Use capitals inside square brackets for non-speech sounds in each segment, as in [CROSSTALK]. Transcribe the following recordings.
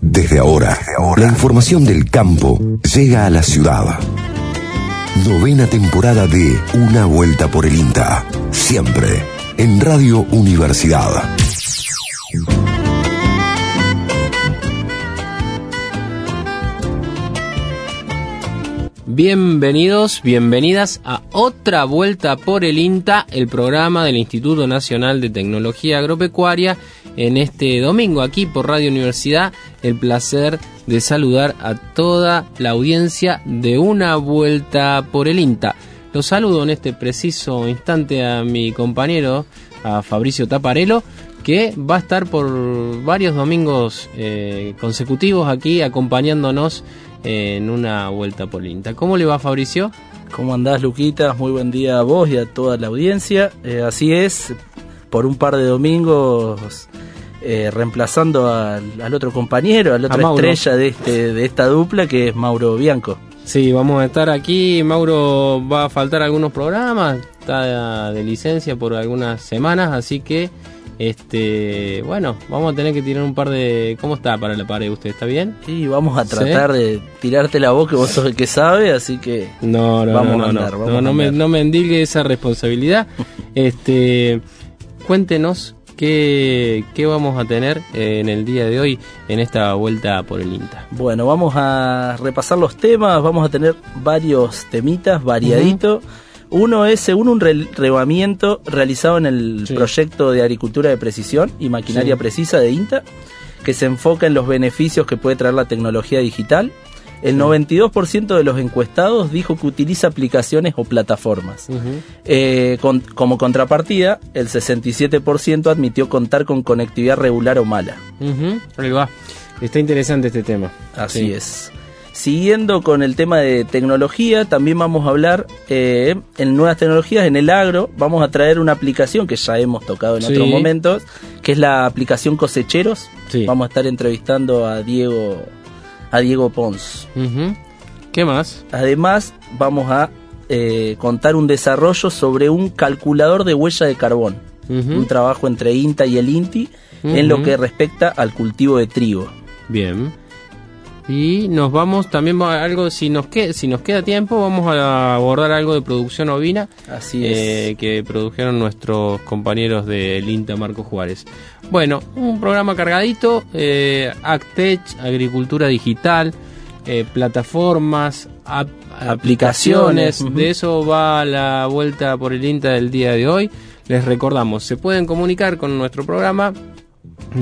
Desde ahora, la información del campo llega a la ciudad. Novena temporada de Una Vuelta por el INTA. Siempre en Radio Universidad. Bienvenidos, bienvenidas a otra vuelta por el INTA, el programa del Instituto Nacional de Tecnología Agropecuaria. En este domingo aquí por Radio Universidad, el placer de saludar a toda la audiencia de una vuelta por el INTA. Los saludo en este preciso instante a mi compañero, a Fabricio Taparelo, que va a estar por varios domingos eh, consecutivos aquí acompañándonos en una vuelta por INTA. ¿Cómo le va Fabricio? ¿Cómo andás Luquita? Muy buen día a vos y a toda la audiencia. Eh, así es, por un par de domingos eh, reemplazando al, al, otro compañero, al otro estrella de, este, de esta dupla que es Mauro Bianco. Sí, vamos a estar aquí. Mauro va a faltar algunos programas, está de licencia por algunas semanas, así que este, bueno, vamos a tener que tirar un par de. ¿Cómo está para la pared usted? ¿Está bien? Sí, vamos a tratar de tirarte la voz que vos sos el que sabe, así que. No, no, vamos no, a andar, no, no, me, no me endigue esa responsabilidad. [LAUGHS] este, cuéntenos qué, qué vamos a tener en el día de hoy en esta vuelta por el INTA. Bueno, vamos a repasar los temas, vamos a tener varios temitas variaditos. Uno es según un relevamiento realizado en el sí. proyecto de agricultura de precisión y maquinaria sí. precisa de INTA, que se enfoca en los beneficios que puede traer la tecnología digital. El 92% de los encuestados dijo que utiliza aplicaciones o plataformas. Uh -huh. eh, con, como contrapartida, el 67% admitió contar con conectividad regular o mala. Uh -huh. Ahí va. Está interesante este tema. Así sí. es. Siguiendo con el tema de tecnología, también vamos a hablar eh, en nuevas tecnologías, en el agro, vamos a traer una aplicación que ya hemos tocado en sí. otros momentos, que es la aplicación Cosecheros. Sí. Vamos a estar entrevistando a Diego, a Diego Pons. Uh -huh. ¿Qué más? Además, vamos a eh, contar un desarrollo sobre un calculador de huella de carbón. Uh -huh. Un trabajo entre INTA y el INTI uh -huh. en lo que respecta al cultivo de trigo. Bien. Y nos vamos también algo si nos queda si nos queda tiempo vamos a abordar algo de producción ovina. Así eh, que produjeron nuestros compañeros del INTA Marco Juárez. Bueno, un programa cargadito, eh, Actech, agricultura digital, eh, plataformas, ap aplicaciones. Uh -huh. De eso va la vuelta por el INTA del día de hoy. Les recordamos, se pueden comunicar con nuestro programa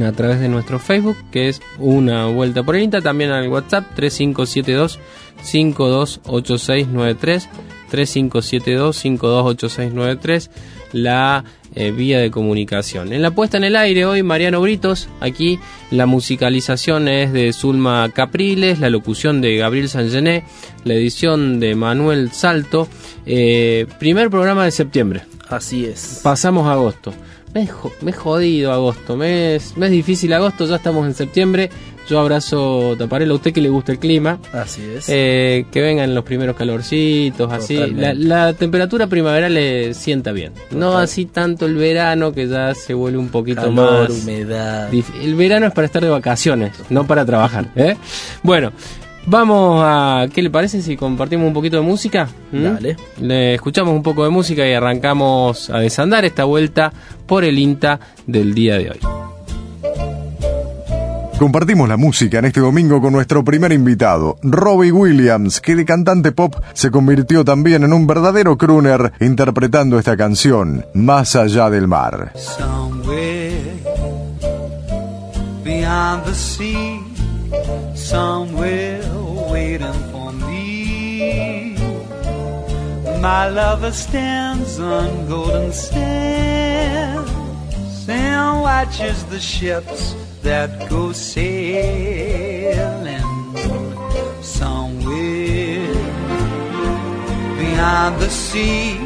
a través de nuestro Facebook, que es una vuelta por el INTA, también al WhatsApp 3572 528693 3572 528693 la eh, vía de comunicación. En la puesta en el aire hoy Mariano Britos, aquí la musicalización es de Zulma Capriles, la locución de Gabriel Sangené, la edición de Manuel Salto, eh, primer programa de septiembre. Así es. Pasamos a agosto me, me he jodido agosto, me es, me es difícil agosto, ya estamos en septiembre. Yo abrazo Taparelo a usted que le gusta el clima. Así es. Eh, que vengan los primeros calorcitos, así. La, la, temperatura primaveral le sienta bien. Total. No así tanto el verano que ya se vuelve un poquito Calor, más. humedad. El verano es para estar de vacaciones, no para trabajar. ¿eh? Bueno. Vamos a. ¿Qué le parece si compartimos un poquito de música? ¿Mm? Dale. Le escuchamos un poco de música y arrancamos a desandar esta vuelta por el INTA del día de hoy. Compartimos la música en este domingo con nuestro primer invitado, Robbie Williams, que de cantante pop se convirtió también en un verdadero crooner interpretando esta canción, Más allá del mar. Somewhere beyond the sea, somewhere waiting for me. My lover stands on golden sands and watches the ships that go sailing somewhere beyond the sea.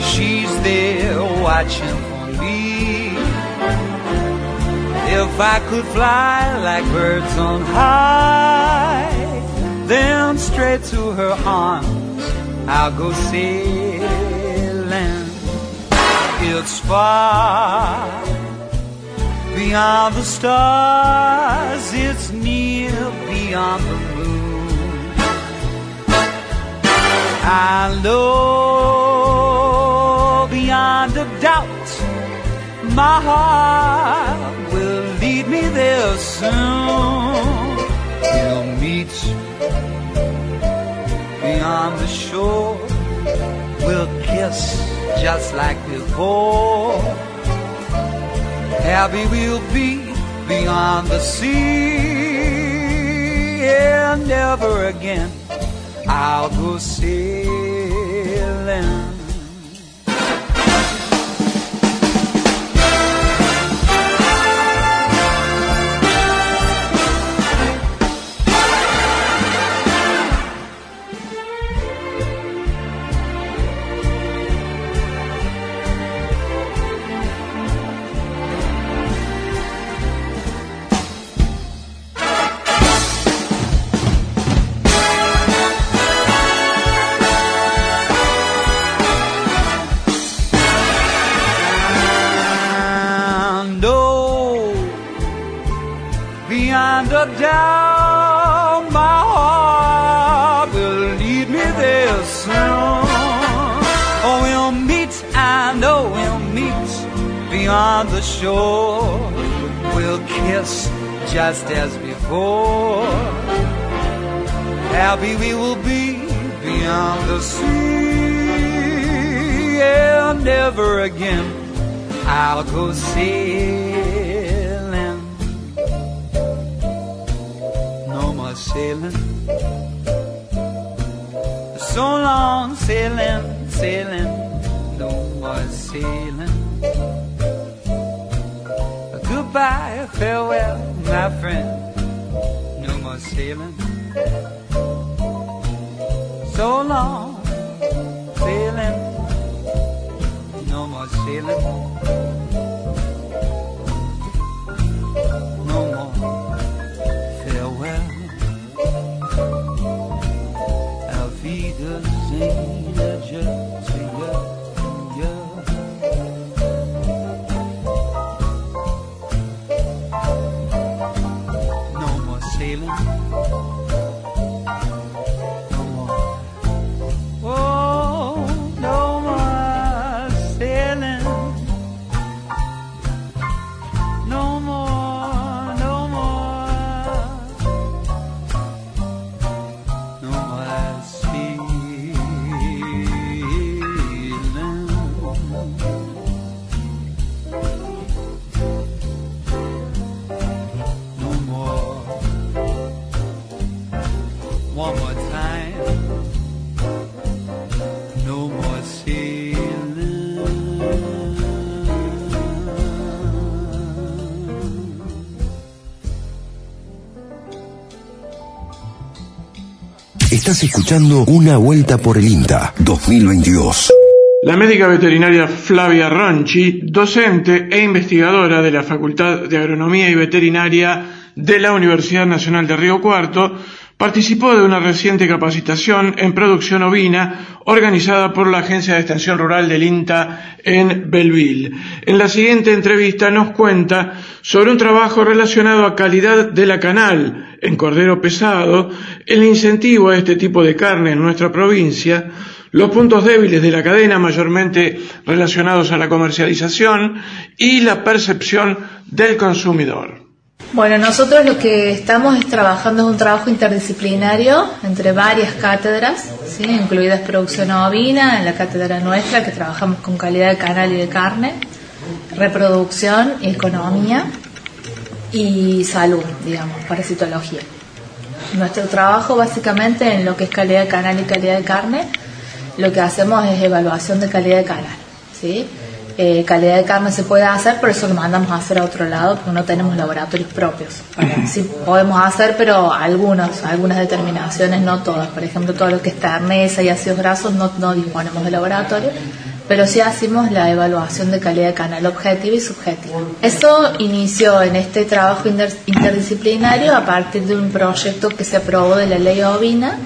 She's there watching for me. If I could fly like birds on high, then straight to her arms I'll go sailing. It's far beyond the stars, it's near beyond the moon. I know beyond a doubt my heart will lead me there soon. Just like before. Happy we'll be beyond the sea, and never again I'll go sailing. Shore. We'll kiss just as before. Happy we will be beyond the sea, and never again I'll go sailing. No more sailing. So long sailing, sailing. No more sailing. Goodbye, farewell, my friend. No more sailing. Escuchando Una Vuelta por el INTA 2022. La médica veterinaria Flavia Ronchi, docente e investigadora de la Facultad de Agronomía y Veterinaria de la Universidad Nacional de Río Cuarto, participó de una reciente capacitación en producción ovina organizada por la Agencia de Extensión Rural del INTA en Belleville. En la siguiente entrevista nos cuenta sobre un trabajo relacionado a calidad de la canal en cordero pesado, el incentivo a este tipo de carne en nuestra provincia, los puntos débiles de la cadena mayormente relacionados a la comercialización y la percepción del consumidor. Bueno, nosotros lo que estamos es trabajando es un trabajo interdisciplinario entre varias cátedras, ¿sí? incluidas producción ovina, en la cátedra nuestra que trabajamos con calidad de canal y de carne, reproducción, economía y salud, digamos, parasitología. Nuestro trabajo básicamente en lo que es calidad de canal y calidad de carne, lo que hacemos es evaluación de calidad de canal, ¿sí? Eh, calidad de carne se puede hacer, pero eso lo mandamos a hacer a otro lado porque no tenemos laboratorios propios. Sí podemos hacer, pero algunos, algunas determinaciones, no todas. Por ejemplo, todo lo que es terneza y ácidos grasos no, no disponemos de laboratorio, pero sí hacemos la evaluación de calidad de canal objetiva y subjetiva. Eso inició en este trabajo inter- interdisciplinario a partir de un proyecto que se aprobó de la ley ovina,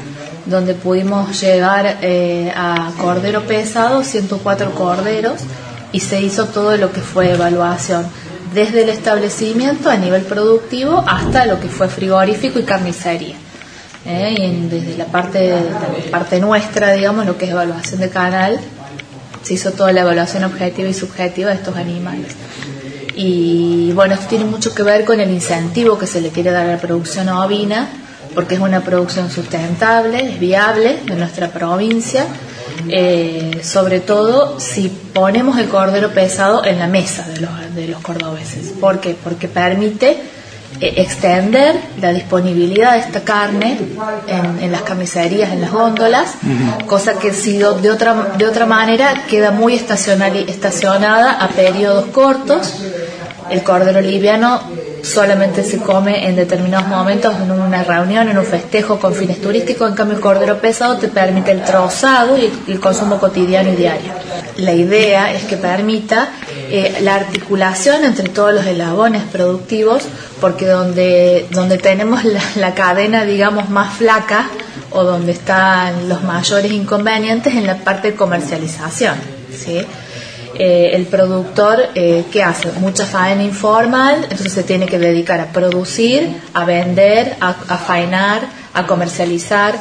donde pudimos llegar eh, a cordero pesado, 104 corderos, y se hizo todo lo que fue evaluación desde el establecimiento a nivel productivo hasta lo que fue frigorífico y carnicería. ¿eh? Y desde la parte, la parte nuestra, digamos, lo que es evaluación de canal, se hizo toda la evaluación objetiva y subjetiva de estos animales. Y bueno, esto tiene mucho que ver con el incentivo que se le quiere dar a la producción ovina, porque es una producción sustentable, es viable en nuestra provincia, eh, sobre todo si ponemos el cordero pesado en la mesa de los, de los cordobeses. ¿Por qué? Porque permite eh, extender la disponibilidad de esta carne en, en las carnicerías, en las góndolas, cosa que si de otra, de otra manera queda muy estacional- estacionada a periodos cortos. El cordero liviano solamente se come en determinados momentos, en una reunión, en un festejo con fines turísticos, en cambio el cordero pesado te permite el trozado y el, consumo cotidiano y diario. La idea es que permita eh, la articulación entre todos los eslabones productivos, porque donde, donde tenemos la, la cadena, digamos, más flaca o donde están los mayores inconvenientes en la parte de comercialización. ¿sí? Eh, el productor, eh, ¿qué hace? Mucha faena informal, entonces se tiene que dedicar a producir, a vender, a, a faenar, a comercializar.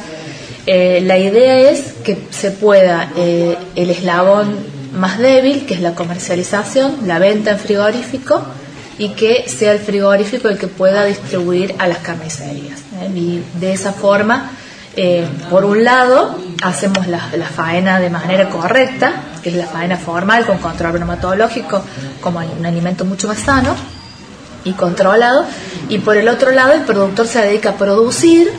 Eh, la idea es que se pueda eh, el eslabón más débil, que es la comercialización, la venta en frigorífico, y que sea el frigorífico el que pueda distribuir a las carnicerías. Y de esa forma, por un lado, hacemos la, la faena de manera correcta, que es la faena formal con control bromatológico, como un alimento mucho más sano y controlado, y por el otro lado, el productor se dedica a producir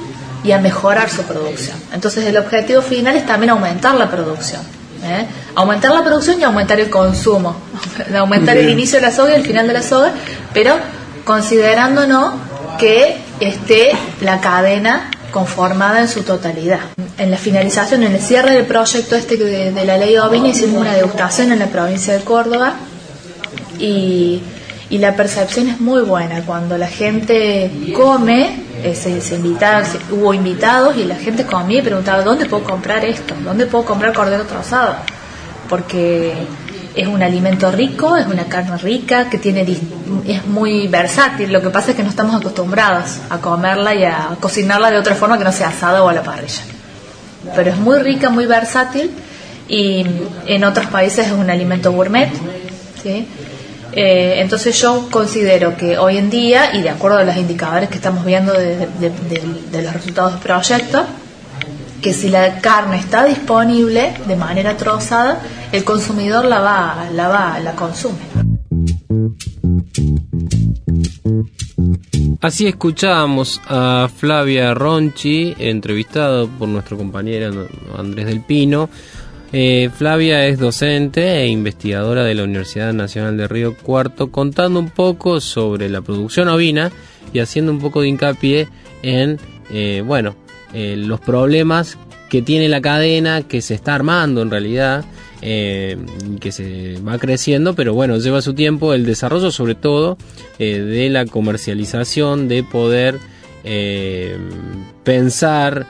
y a mejorar su producción. Entonces, el objetivo final es también aumentar la producción. ¿eh? Aumentar la producción y aumentar el consumo, [LAUGHS] aumentar el inicio de la soga y el final de la soga, pero considerándonos que esté la cadena conformada en su totalidad. En la finalización, en el cierre del proyecto este de, de la ley ovina, hicimos una degustación en la provincia de Córdoba y, la percepción es muy buena. Cuando la gente come, eh, se, se invita- se- hubo invitados y la gente comía y preguntaba, ¿dónde puedo comprar esto? ¿Dónde puedo comprar cordero trozado? Porque es un alimento rico, es una carne rica, que tiene es muy versátil. Lo que pasa es que no estamos acostumbrados a comerla y a cocinarla de otra forma que no sea asada o a la parrilla. Pero es muy rica, muy versátil y en otros países es un alimento gourmet. ¿sí? Eh, entonces yo considero que hoy en día, y de acuerdo a los indicadores que estamos viendo de- de los resultados del proyecto, que si la carne está disponible de manera trozada, el consumidor la va, la va, la consume. Así escuchábamos a Flavia Ronchi, entrevistado por nuestro compañero Andrés del Pino. Eh, Flavia es docente e investigadora de la Universidad Nacional de Río Cuarto, contando un poco sobre la producción ovina y haciendo un poco de hincapié en, eh, bueno, eh, los problemas que tiene la cadena, que se está armando en realidad, eh, que se va creciendo, pero bueno, lleva su tiempo el desarrollo sobre todo eh, de la comercialización, de poder pensar,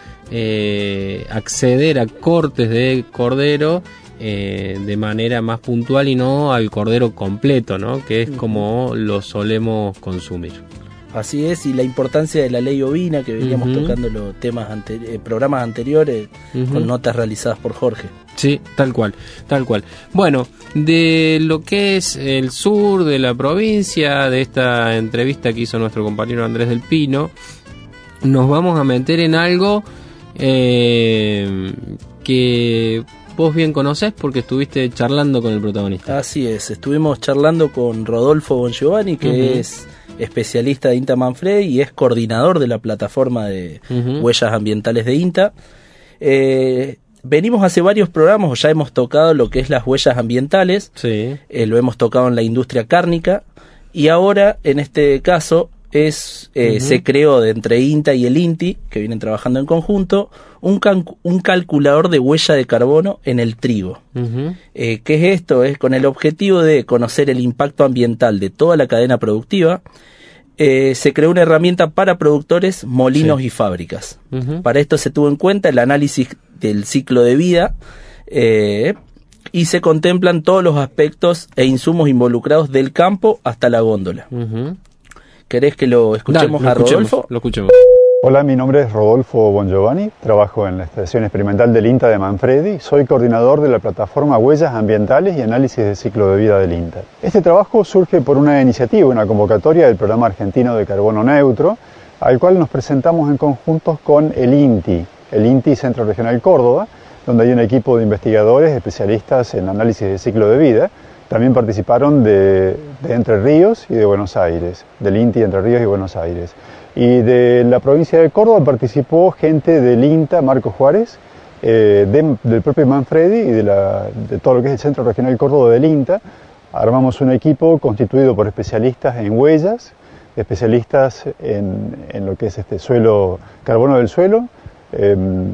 acceder a cortes de cordero eh, de manera más puntual y no al cordero completo, ¿no? que es como lo solemos consumir. Así es, y la importancia de la ley ovina, que veníamos Ujú. tocando los temas ante- eh, programas anteriores con notas realizadas por Jorge. Sí, tal cual, tal cual. Bueno, de lo que es el sur de la provincia, de esta entrevista que hizo nuestro compañero Andrés del Pino, nos vamos a meter en algo eh, que vos bien conocés porque estuviste charlando con el protagonista. Así es, estuvimos charlando con Rodolfo Bongiovanni, que es especialista de INTA Manfred y es coordinador de la plataforma de huellas ambientales de INTA. Eh, venimos hace varios programas, o ya hemos tocado lo que es las huellas ambientales, Sí. eh, lo hemos tocado en la industria cárnica y ahora en este caso es eh, se creó de entre INTA y el INTI, que vienen trabajando en conjunto, un, un calculador de huella de carbono en el trigo. Eh, ¿Qué es esto? Es con el objetivo de conocer el impacto ambiental de toda la cadena productiva. Eh, se creó una herramienta para productores, molinos Sí. y fábricas. Para esto se tuvo en cuenta el análisis del ciclo de vida, eh, y se contemplan todos los aspectos e insumos involucrados del campo hasta la góndola. ¿Querés que lo escuchemos Dale, a escuchemos, Rodolfo? Lo escuchemos. Hola, mi nombre es Rodolfo Bongiovanni, trabajo en la Estación Experimental del INTA de Manfredi, soy coordinador de la plataforma Huellas Ambientales y Análisis de Ciclo de Vida del INTA. Este trabajo surge por una iniciativa, una convocatoria del Programa Argentino de Carbono Neutro, al cual nos presentamos en conjunto con el INTI, el INTI Centro Regional Córdoba, donde hay un equipo de investigadores especialistas en análisis de ciclo de vida. También participaron de Entre Ríos y de Buenos Aires, del INTI Entre Ríos y Buenos Aires. Y de la provincia de Córdoba participó gente del INTA, Marco Juárez, eh, de- del propio Manfredi y de, todo lo que es el Centro Regional Córdoba del INTA. Armamos un equipo constituido por especialistas en huellas, especialistas en, en lo que es este suelo, carbono del suelo, em,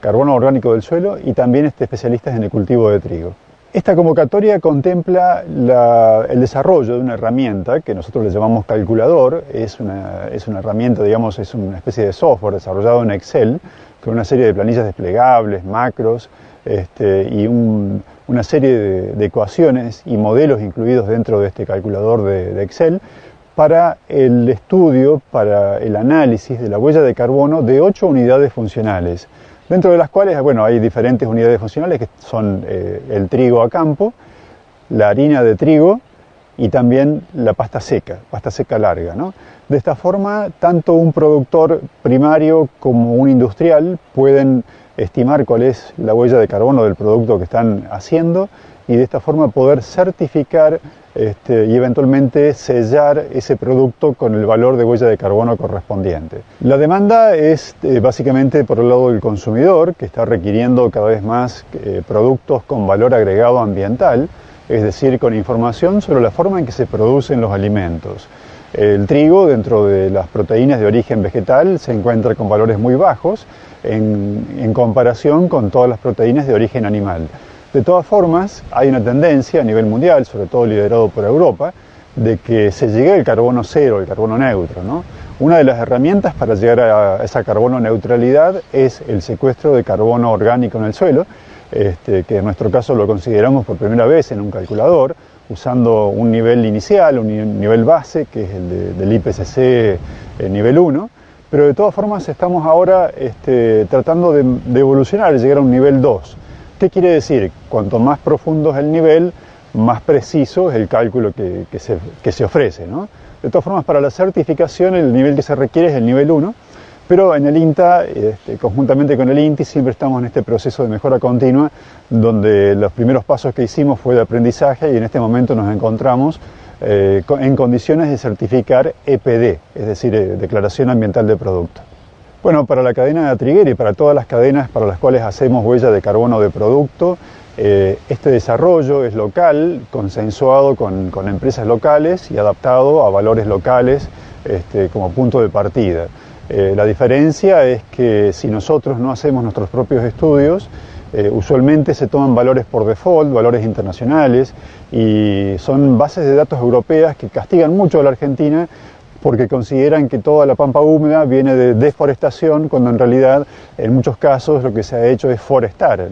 carbono orgánico del suelo y también este, especialistas en el cultivo de trigo. Esta convocatoria contempla la- el desarrollo de una herramienta que nosotros le llamamos calculador. Es una, es una herramienta, digamos, es una especie de software desarrollado en Excel con una serie de planillas desplegables, macros este, y un- una serie de, ecuaciones y modelos incluidos dentro de este calculador de Excel para el estudio, para el análisis de la huella de carbono de ocho unidades funcionales dentro de las cuales bueno, hay diferentes unidades funcionales que son eh, el trigo a campo, la harina de trigo y también la pasta seca, pasta seca larga. De esta forma, tanto un productor primario como un industrial pueden estimar cuál es la huella de carbono del producto que están haciendo y de esta forma poder certificar este, y eventualmente sellar ese producto con el valor de huella de carbono correspondiente. La demanda es eh, básicamente por el lado del consumidor, que está requiriendo cada vez más eh, productos con valor agregado ambiental, es decir, con información sobre la forma en que se producen los alimentos. El trigo, dentro de las proteínas de origen vegetal, se encuentra con valores muy bajos en, en comparación con todas las proteínas de origen animal. De todas formas, hay una tendencia a nivel mundial, sobre todo liderado por Europa, de que se llegue al carbono cero, el carbono neutro. ¿no? Una de las herramientas para llegar a esa carbono neutralidad es el secuestro de carbono orgánico en el suelo, este, que en nuestro caso lo consideramos por primera vez en un calculador, usando un nivel inicial, un nivel base, que es el de, del IPCC eh, nivel 1, pero de todas formas estamos ahora este, tratando de, de evolucionar llegar a un nivel 2. ¿Qué quiere decir? Cuanto más profundo es el nivel, más preciso es el cálculo que, que, se, que se, ofrece. ¿no? De todas formas, para la certificación el nivel que se requiere es el nivel 1, pero en el INTA, este, conjuntamente con el INTI, siempre estamos en este proceso de mejora continua, donde los primeros pasos que hicimos fue de aprendizaje y en este momento nos encontramos eh, en condiciones de certificar EPD, es decir, eh, Declaración Ambiental de Producto. Bueno, para la cadena de triguera y para todas las cadenas para las cuales hacemos huella de carbono de producto, eh, este desarrollo es local, consensuado con, con, empresas locales y adaptado a valores locales este, como punto de partida. Eh, la diferencia es que si nosotros no hacemos nuestros propios estudios, eh, usualmente se toman valores por default, valores internacionales, y son bases de datos europeas que castigan mucho a la Argentina porque consideran que toda la pampa húmeda viene de deforestación, cuando en realidad en muchos casos lo que se ha hecho es forestar.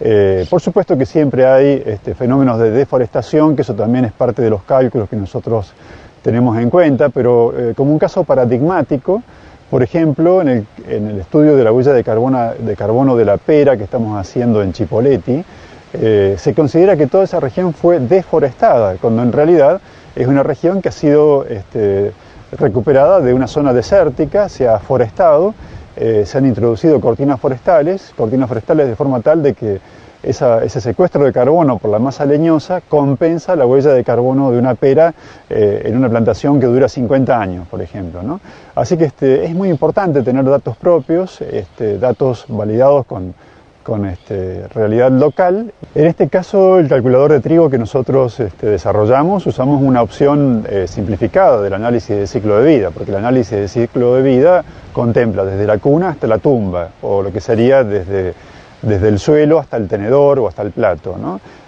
Eh, por supuesto que siempre hay este, fenómenos de deforestación, que eso también es parte de los cálculos que nosotros tenemos en cuenta, pero eh, como un caso paradigmático, por ejemplo, en el, estudio de la huella de carbono de la pera que estamos haciendo en Chipoleti, eh, se considera que toda esa región fue deforestada, cuando en realidad es una región que ha sido este, recuperada de una zona desértica, se ha forestado, eh, se han introducido cortinas forestales, cortinas forestales de forma tal de que ese secuestro de carbono por la masa leñosa compensa la huella de carbono de una pera eh, en una plantación que dura 50 años, por ejemplo. Así que este, es muy importante tener datos propios, este, datos validados con, con este, realidad local. En este caso, el calculador de trigo que nosotros este, desarrollamos, usamos una opción eh, simplificada del análisis de ciclo de vida, porque el análisis de ciclo de vida contempla desde la cuna hasta la tumba, o lo que sería desde, desde el suelo hasta el tenedor o hasta el plato.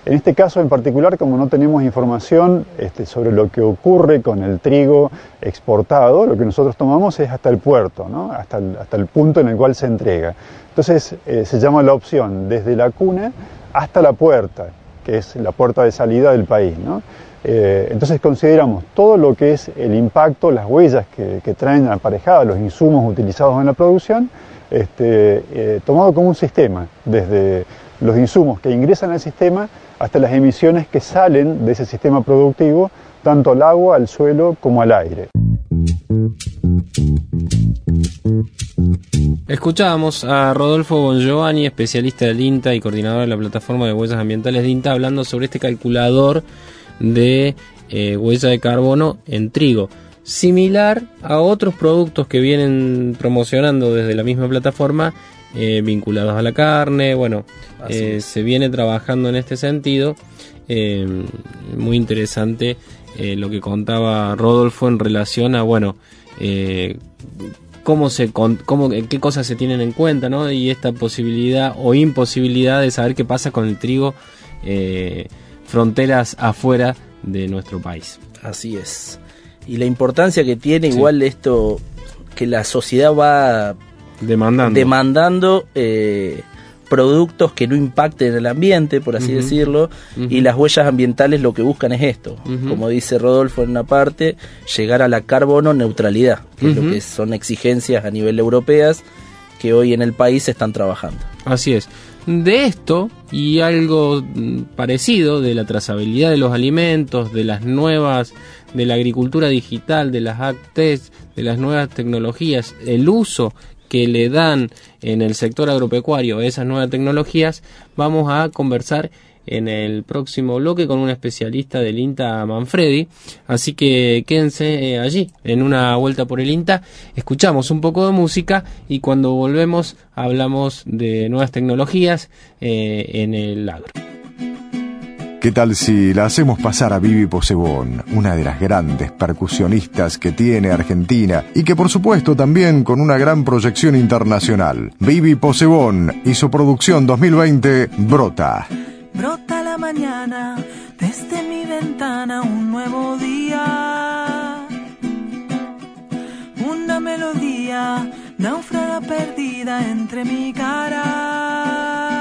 En este caso en particular, como no tenemos información este, sobre lo que ocurre con el trigo exportado, lo que nosotros tomamos es hasta el puerto, hasta, el, hasta el punto en el cual se entrega. Entonces eh, se llama la opción desde la cuna hasta la puerta. que es la puerta de salida del país. Eh, entonces consideramos todo lo que es el impacto, las huellas que, que traen aparejadas los insumos utilizados en la producción, este, eh, tomado como un sistema, desde los insumos que ingresan al sistema hasta las emisiones que salen de ese sistema productivo, tanto al agua, al suelo como al aire. Escuchábamos a Rodolfo Bongiovanni, especialista del INTA y coordinador de la plataforma de huellas ambientales de INTA, hablando sobre este calculador de eh, huella de carbono en trigo. Similar a otros productos que vienen promocionando desde la misma plataforma eh, vinculados a la carne. Bueno, eh, se viene trabajando en este sentido. muy interesante lo que contaba Rodolfo en relación a, bueno, cómo se cómo, qué cosas se tienen en cuenta, ¿no? Y esta posibilidad o imposibilidad de saber qué pasa con el trigo fronteras afuera de nuestro país. Así es. Y la importancia que tiene igual esto, que la sociedad va demandando, demandando eh, productos que no impacten el ambiente, por así decirlo, y las huellas ambientales lo que buscan es esto, como dice Rodolfo en una parte, llegar a la carbono neutralidad, que es lo que son exigencias a nivel europeas que hoy en el país están trabajando. Así es. De esto y algo mm, parecido de la trazabilidad de los alimentos, de las nuevas, de la agricultura digital, de las ACTES, de las nuevas tecnologías, el uso que le dan en el sector agropecuario esas nuevas tecnologías, vamos a conversar en el próximo bloque con un especialista del INTA Manfredi. Así que quédense eh, allí en una vuelta por el INTA, escuchamos un poco de música y cuando volvemos hablamos de nuevas tecnologías eh, en el agro. ¿Qué tal si la hacemos pasar a Vivi Posebón, una de las grandes percusionistas que tiene Argentina y que por supuesto también con una gran proyección internacional? Vivi Posebón y su producción 2020 Brota. Brota la mañana desde mi ventana un nuevo día. Una melodía naufraga perdida entre mi cara.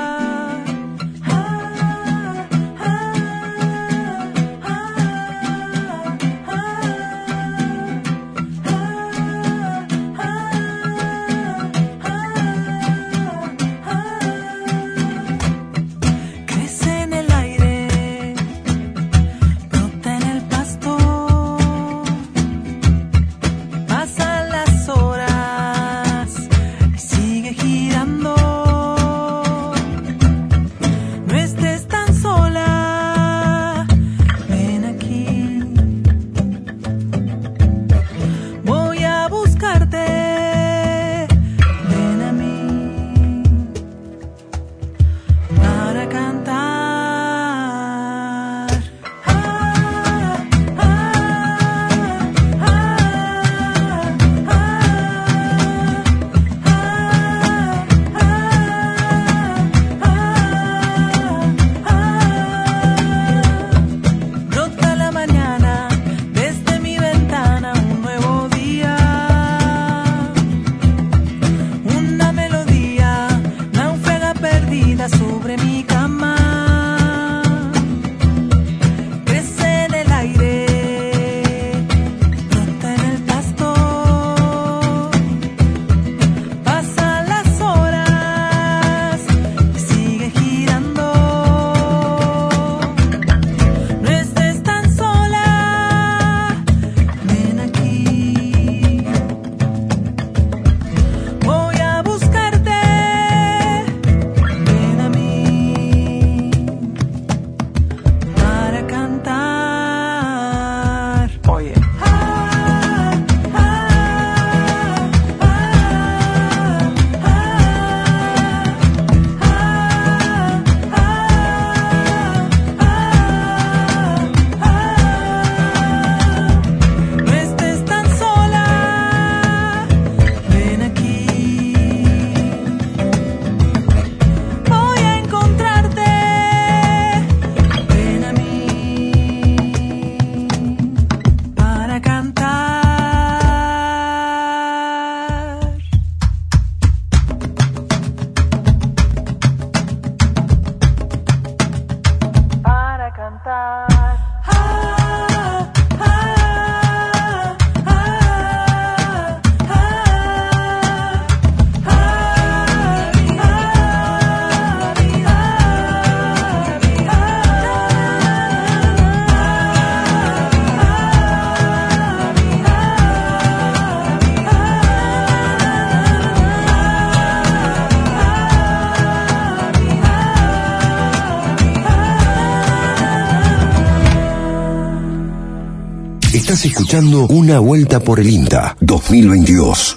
Estás escuchando Una Vuelta por el INTA 2022.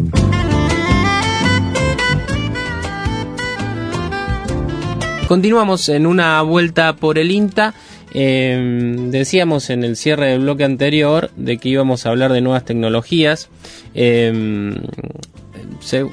Continuamos en una vuelta por el INTA. Eh, decíamos en el cierre del bloque anterior de que íbamos a hablar de nuevas tecnologías. Eh,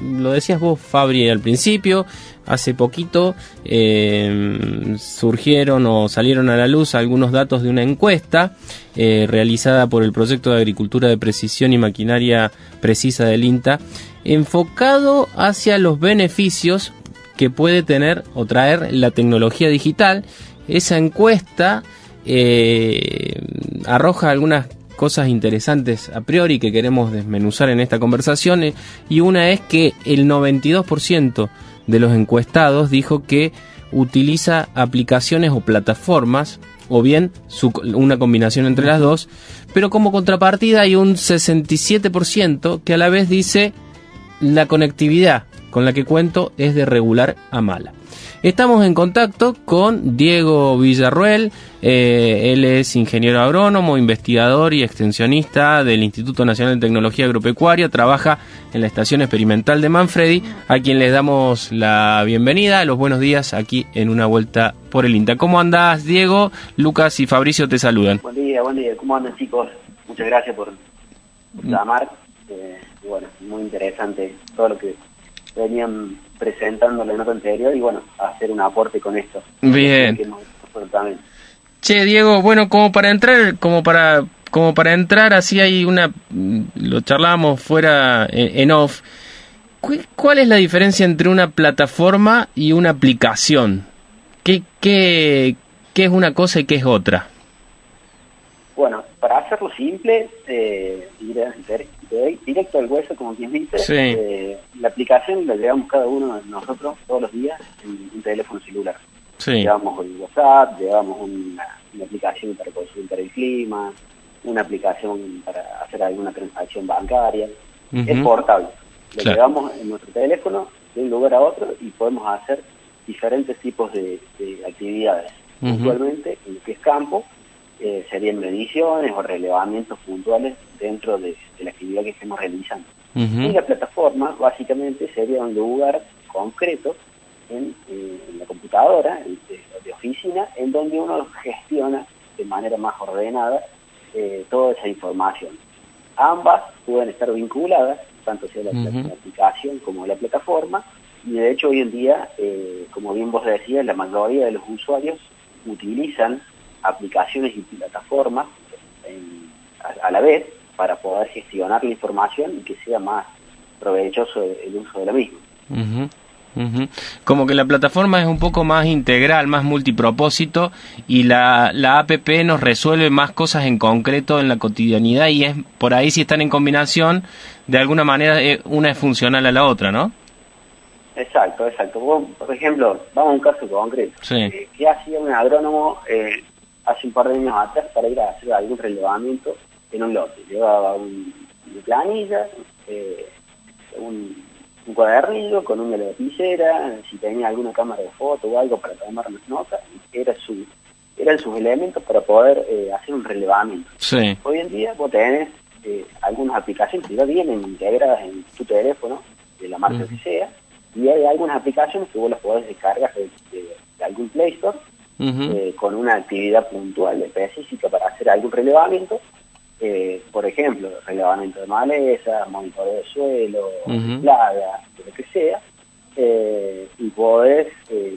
lo decías vos, Fabri, al principio. Hace poquito eh, surgieron o salieron a la luz algunos datos de una encuesta eh, realizada por el Proyecto de Agricultura de Precisión y Maquinaria Precisa del INTA, enfocado hacia los beneficios que puede tener o traer la tecnología digital. Esa encuesta eh, arroja algunas cosas interesantes a priori que queremos desmenuzar en esta conversación eh, y una es que el 92% de los encuestados dijo que utiliza aplicaciones o plataformas o bien su- una combinación entre las dos, pero como contrapartida hay un 67% que a la vez dice la conectividad con la que cuento es de regular a mala. Estamos en contacto con Diego Villarruel, eh, él es ingeniero agrónomo, investigador y extensionista del Instituto Nacional de Tecnología Agropecuaria, trabaja en la Estación Experimental de Manfredi, a quien les damos la bienvenida, los buenos días aquí en una vuelta por el INTA. ¿Cómo andás, Diego? Lucas y Fabricio te saludan. Buen día, buen día. ¿Cómo andan, chicos? Muchas gracias por, por llamar. Eh, bueno, muy interesante todo lo que venían presentando en la nota anterior y bueno, hacer un aporte con esto. Bien. Que nos- nosotros también. Che, Diego, bueno, como para entrar, como para, como para entrar, así hay una, lo charlábamos fuera en, en off. ¿Cu- ¿Cuál es la diferencia entre una plataforma y una aplicación? ¿Qué, qué, qué es una cosa y qué es otra? Bueno, para hacerlo simple, eh, dire- dire- dire- directo al hueso, como quien dice, Sí. eh, la aplicación la llevamos cada uno de nosotros todos los días en un teléfono celular. Sí. Llevamos el WhatsApp, llevamos una, una aplicación para consultar el clima, una aplicación para hacer alguna transacción bancaria. Es portable. Lo Claro. llevamos en nuestro teléfono de un lugar a otro y podemos hacer diferentes tipos de, de actividades. Puntualmente, en lo que es campo, eh, serían mediciones o relevamientos puntuales dentro de, de la actividad que estemos realizando. Y la plataforma básicamente sería un lugar concreto en, eh, en la computadora en- de, de oficina en donde uno gestiona de manera más ordenada eh, toda esa información. Ambas pueden estar vinculadas, tanto sea la, la aplicación como la plataforma, y de hecho hoy en día, eh, como bien vos decías, la mayoría de los usuarios utilizan aplicaciones y plataformas en- a, a la vez para poder gestionar la información y que sea más provechoso el uso de la misma. Ujú, ujú. Como que la plataforma es un poco más integral, más multipropósito y la, la APP nos resuelve más cosas en concreto en la cotidianidad y es por ahí si están en combinación, de alguna manera eh, una es funcional a la otra, ¿no? Exacto, exacto. Por ejemplo, vamos a un caso concreto. Sí. Eh, ¿Qué hacía un agrónomo eh, hace un par de años atrás para ir a hacer algún relevamiento en un lote? Llevaba un, una planilla, eh, un, un cuadernillo con una lapicera, si tenía alguna cámara de foto o algo para tomar unas notas, era su, eran sus elementos para poder eh, hacer un relevamiento. Sí. Hoy en día vos tenés eh, algunas aplicaciones que ya vienen integradas en tu teléfono, de la marca que sea, y hay algunas aplicaciones que vos las podés descargar de, de- de algún Play Store Eh, con una actividad puntual específica para hacer algún relevamiento, eh, por ejemplo, relevamiento de maleza, monitoreo de suelo, plagas, lo que sea, eh, y podés eh,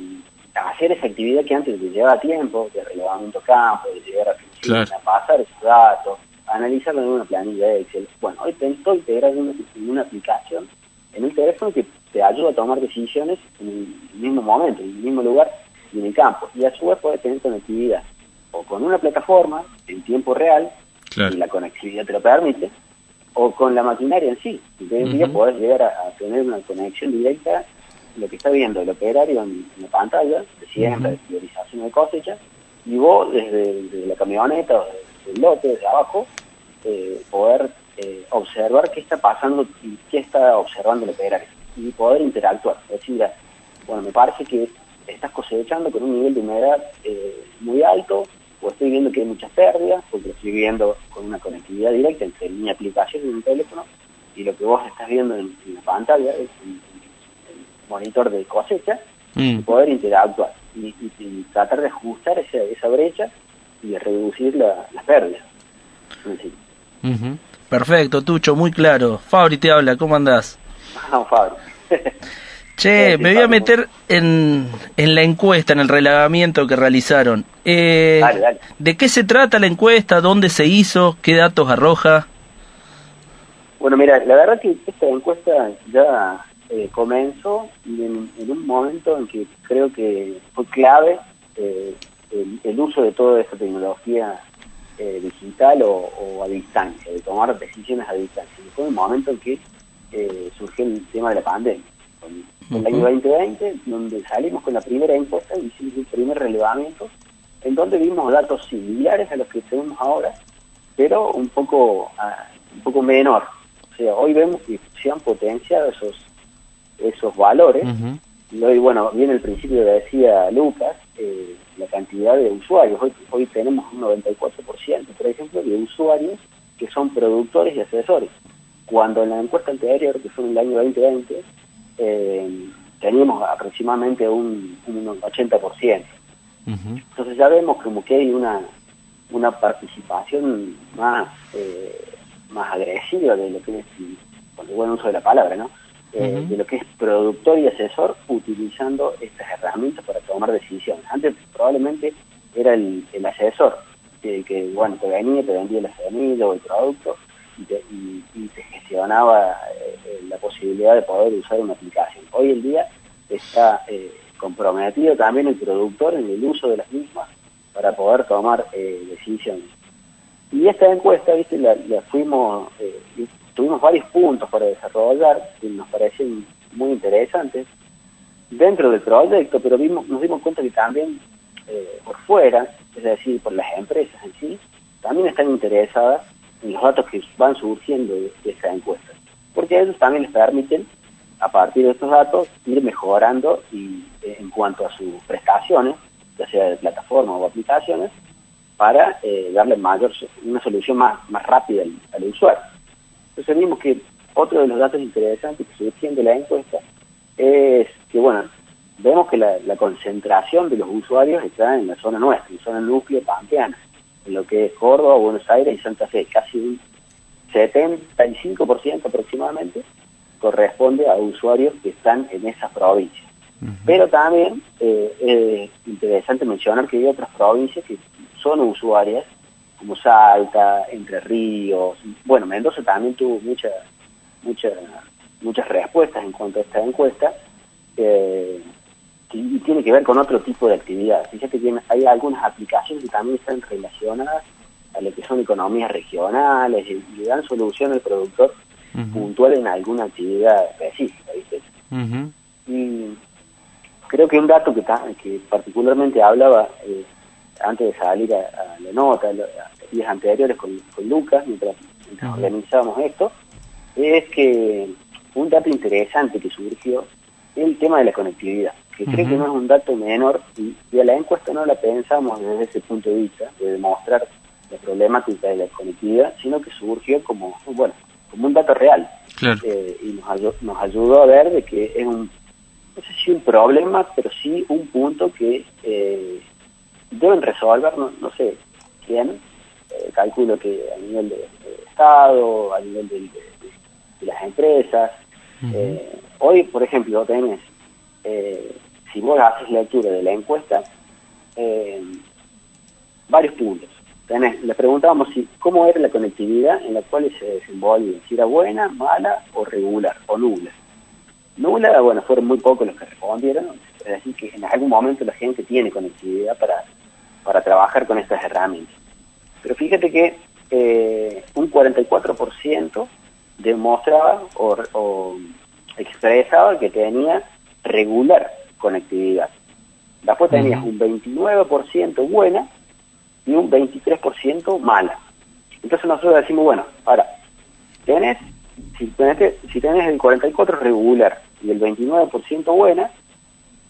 hacer esa actividad que antes te llevaba tiempo, de relevamiento campo, de llegar a Claro. pasar esos datos, analizarlo en una planilla de Excel. Bueno, hoy intento integrar una, una aplicación en un teléfono que te ayuda a tomar decisiones en el mismo momento, en el mismo lugar y en el campo. Y a su vez puedes tener conectividad o con una plataforma en tiempo real, Claro. y la conectividad te lo permite, o con la maquinaria en sí. Y hoy en día Ujú. podés llegar a, a tener una conexión directa, lo que está viendo el operario en, en la pantalla, de siembra, Ujú. de priorización de cosecha, y vos desde, desde la camioneta o desde el lote, desde abajo, eh, poder eh, observar qué está pasando y qué está observando el operario y poder interactuar. Es decir, bueno, me parece que estás cosechando con un nivel de humedad eh, muy alto, o estoy viendo que hay muchas pérdidas, porque lo estoy viendo con una conectividad directa entre mi aplicación y mi teléfono, y lo que vos estás viendo en, en la pantalla es un, monitor de cosecha, y poder interactuar y, y- y tratar de ajustar esa, esa brecha y de reducir la- las pérdidas. Perfecto, Tucho, muy claro. Fabri te habla, ¿cómo andás? [LAUGHS] Ah, Fabio. [LAUGHS] Che, me voy a meter en, en la encuesta, en el relevamiento que realizaron. Eh, Dale, dale. ¿De qué se trata la encuesta? ¿Dónde se hizo? ¿Qué datos arroja? Bueno, mira, la verdad que esta encuesta ya eh, comenzó en, en un momento en que creo que fue clave eh, el, el uso de toda esta tecnología eh, digital o, o a distancia, de tomar decisiones a distancia. Y fue un momento en que eh, surgió el tema de la pandemia. Con, con el año Ujú. 2020, donde salimos con la primera encuesta y hicimos el primer relevamiento, en donde vimos datos similares a los que tenemos ahora, pero un poco ah, un poco menor. O sea, hoy vemos que se han potenciado esos esos valores y hoy, bueno, viene el principio que decía Lucas, eh, la cantidad de usuarios. Hoy, hoy tenemos un 94%, por ejemplo, de usuarios que son productores y asesores. Cuando en la encuesta anterior, que fue en el año 2020, eh, teníamos aproximadamente un, un 80%. Entonces ya vemos como que hay una, una participación más, eh, más agresiva de lo que es, con el buen uso de la palabra, ¿no? Eh. De lo que es productor y asesor utilizando estas herramientas para tomar decisiones. Antes probablemente era el, el asesor, que, que, bueno, te venía, te vendía la semilla o el producto y te, y- y te gestionaba eh, eh, la posibilidad de poder usar una aplicación. Hoy en día está eh, comprometido también el productor en el uso de las mismas para poder tomar eh, decisiones. Y esta encuesta, viste, la, la fuimos, tuvimos varios puntos para desarrollar que nos parecen muy interesantes dentro del proyecto, pero vimos, nos dimos cuenta que también por fuera, es decir, por las empresas en sí, también están interesadas los datos que van surgiendo de, de esta encuesta, porque a ellos también les permiten, a partir de estos datos, ir mejorando y eh, en cuanto a sus prestaciones, ya sea de plataforma o aplicaciones, para eh, darle mayor una solución más, más rápida al, usuario. Entonces vimos que otro de los datos interesantes que surgieron de la encuesta es que, bueno, vemos que la, la concentración de los usuarios está en la zona nuestra, en la zona núcleo pampeana, en lo que es Córdoba, Buenos Aires y Santa Fe, casi un 75% aproximadamente corresponde a usuarios que están en esas provincias. Pero también eh, es interesante mencionar que hay otras provincias que son usuarias, como Salta, Entre Ríos. Bueno, Mendoza también tuvo muchas muchas muchas respuestas en cuanto a esta encuesta. eh, y y tiene que ver con otro tipo de actividad. Fíjate que hay algunas aplicaciones que también están relacionadas a lo que son economías regionales y, y le dan solución al productor puntual en alguna actividad específica. ¿viste? Y creo que un dato que, particularmente hablaba eh, antes de salir a, a la nota, días anteriores con, con Lucas, mientras, mientras organizábamos esto, es que un dato interesante que surgió es el tema de la conectividad, que creo que no es un dato menor y, y a la encuesta no la pensamos desde ese punto de vista, de demostrar la problemática de la conectividad, sino que surgió como, bueno, como un dato real. Claro. Eh, y nos, ayu- nos ayudó a ver de que es un, no sé si un problema, pero sí un punto que eh, deben resolver, no, no sé quién, eh, calculo que a nivel de, de Estado, a nivel de, de- de las empresas. Eh, hoy, por ejemplo, tenés, eh, si vos haces lectura de la encuesta, eh, varios puntos. Tenés, le preguntábamos si cómo era la conectividad en la cual se desenvolvía, si era buena, mala o regular o nula. Nula, bueno, fueron muy pocos los que respondieron, es decir, que en algún momento la gente tiene conectividad para, para trabajar con estas herramientas. Pero fíjate que eh, un 44% demostraba o, o expresaba que tenía regular conectividad. Después tenías un 29% buena y un 23% mala. Entonces nosotros decimos, bueno, ahora, tenés, si tenés, si tenés el 44% regular y el 29% buena,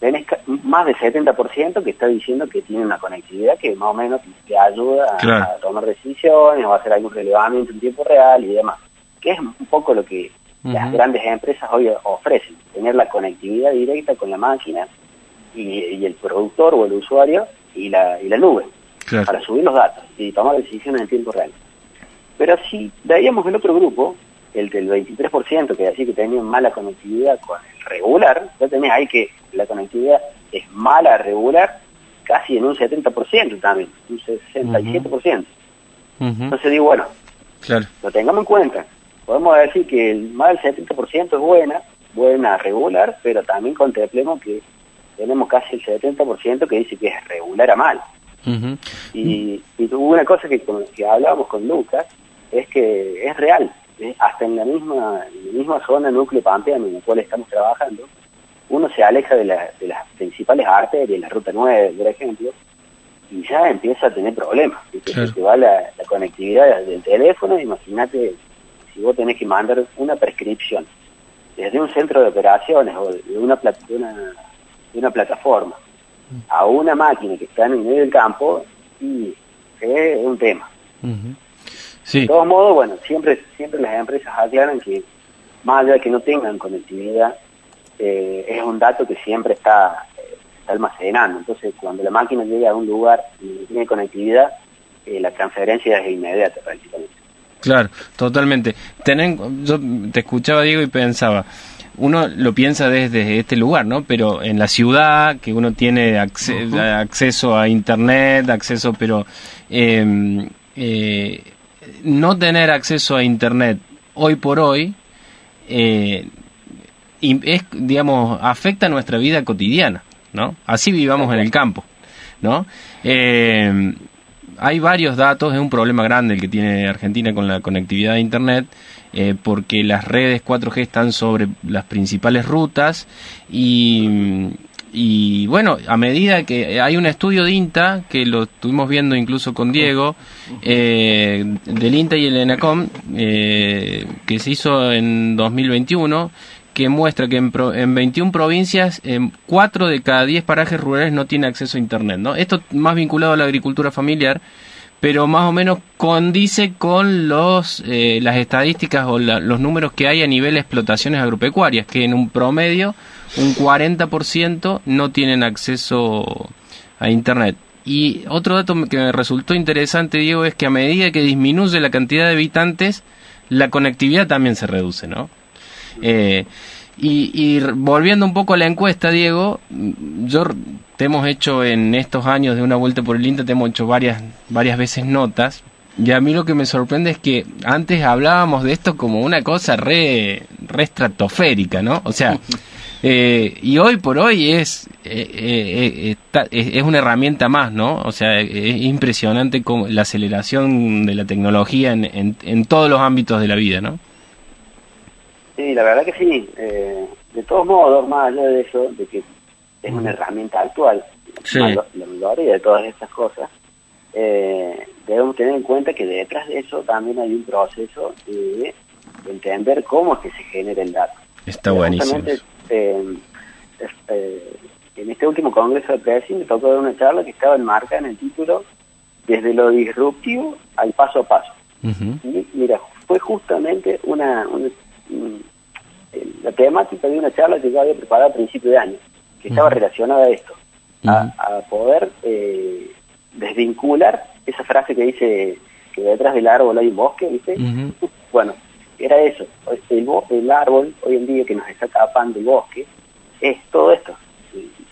tenés más del 70% que está diciendo que tiene una conectividad que más o menos te ayuda Claro. a tomar decisiones o a hacer algún relevamiento en tiempo real y demás. Que es un poco lo que las grandes empresas hoy ofrecen, tener la conectividad directa con la máquina y, y el productor o el usuario y la, y la nube Claro. para subir los datos y tomar decisiones en tiempo real. Pero si veíamos el otro grupo, el del 23% que decía que tenían mala conectividad con el regular, ya tenés ahí que la conectividad es mala regular casi en un 70% también, un 67%. Ujú. Entonces digo, bueno, Claro. lo tengamos en cuenta. Podemos decir que el más del 70% es buena, buena regular, pero también contemplemos que tenemos casi el 70% que dice que es regular a mal. Ujú. Y, y una cosa que, que hablábamos con Lucas, es que es real, ¿eh? hasta en la misma en la misma zona núcleo pampeano en la cual estamos trabajando, uno se aleja de, la- de las principales arterias, la ruta 9, por ejemplo, y ya empieza a tener problemas. Claro. Se va la, la conectividad del teléfono, imagínate si vos tenés que mandar una prescripción desde un centro de operaciones o de una, de una, de una plataforma a una máquina que está en el medio del campo y es un tema. Sí. De todos modos, bueno, siempre siempre las empresas aclaran que más allá de que no tengan conectividad, eh, es un dato que siempre está, está almacenando. Entonces, cuando la máquina llega a un lugar y tiene conectividad, eh, la transferencia es inmediata prácticamente. Claro, totalmente. Tenen, yo te escuchaba, Diego, y pensaba, uno lo piensa desde este lugar, ¿no? Pero en la ciudad, que uno tiene acce- acceso a Internet, acceso, pero eh, eh, no tener acceso a Internet hoy por hoy, eh, es, digamos, afecta nuestra vida cotidiana, ¿no? Así vivamos en el campo, ¿no? Hay varios datos, es un problema grande el que tiene Argentina con la conectividad de Internet, eh, porque las redes 4G están sobre las principales rutas y, y bueno, a medida que hay un estudio de INTA, que lo estuvimos viendo incluso con Diego, eh, del INTA y el ENACOM, eh, que se hizo en 2021, que muestra que en, pro- en 21 provincias, en 4 de cada 10 parajes rurales no tiene acceso a Internet. ¿no? Esto más vinculado a la agricultura familiar, pero más o menos condice con los, eh, las estadísticas o la- los números que hay a nivel de explotaciones agropecuarias, que en un promedio un 40% no tienen acceso a Internet. Y otro dato que me resultó interesante, Diego, es que a medida que disminuye la cantidad de habitantes, la conectividad también se reduce, ¿no? Eh, y, y volviendo un poco a la encuesta, Diego, yo te hemos hecho en estos años de una vuelta por el INTA, te hemos hecho varias, varias veces notas. Y a mí lo que me sorprende es que antes hablábamos de esto como una cosa re, re estratosférica, ¿no? O sea, [LAUGHS] eh, y hoy por hoy es, eh, eh, eh, está- es, es una herramienta más, ¿no? O sea, es impresionante como la aceleración de la tecnología en, en, en todos los ámbitos de la vida, ¿no? Sí, la verdad que sí. Eh, de todos modos, más allá de eso, de que es una herramienta actual, Sí. la mayoría de todas estas cosas, eh, debemos tener en cuenta que detrás de eso también hay un proceso de entender cómo es que se genera el dato. Está buenísimo. justamente, eh, eh, en este último congreso de Presi me tocó dar una charla que estaba enmarcada en el título Desde lo disruptivo al paso a paso. Y mira, fue justamente una, una- un- la temática de una charla que yo había preparado a principio de año, que estaba relacionada a esto, a, poder eh, desvincular esa frase que dice que detrás del árbol hay un bosque, ¿viste? [LAUGHS] Bueno, era eso. El, bo- el árbol, hoy en día que nos está tapando el bosque, es todo esto.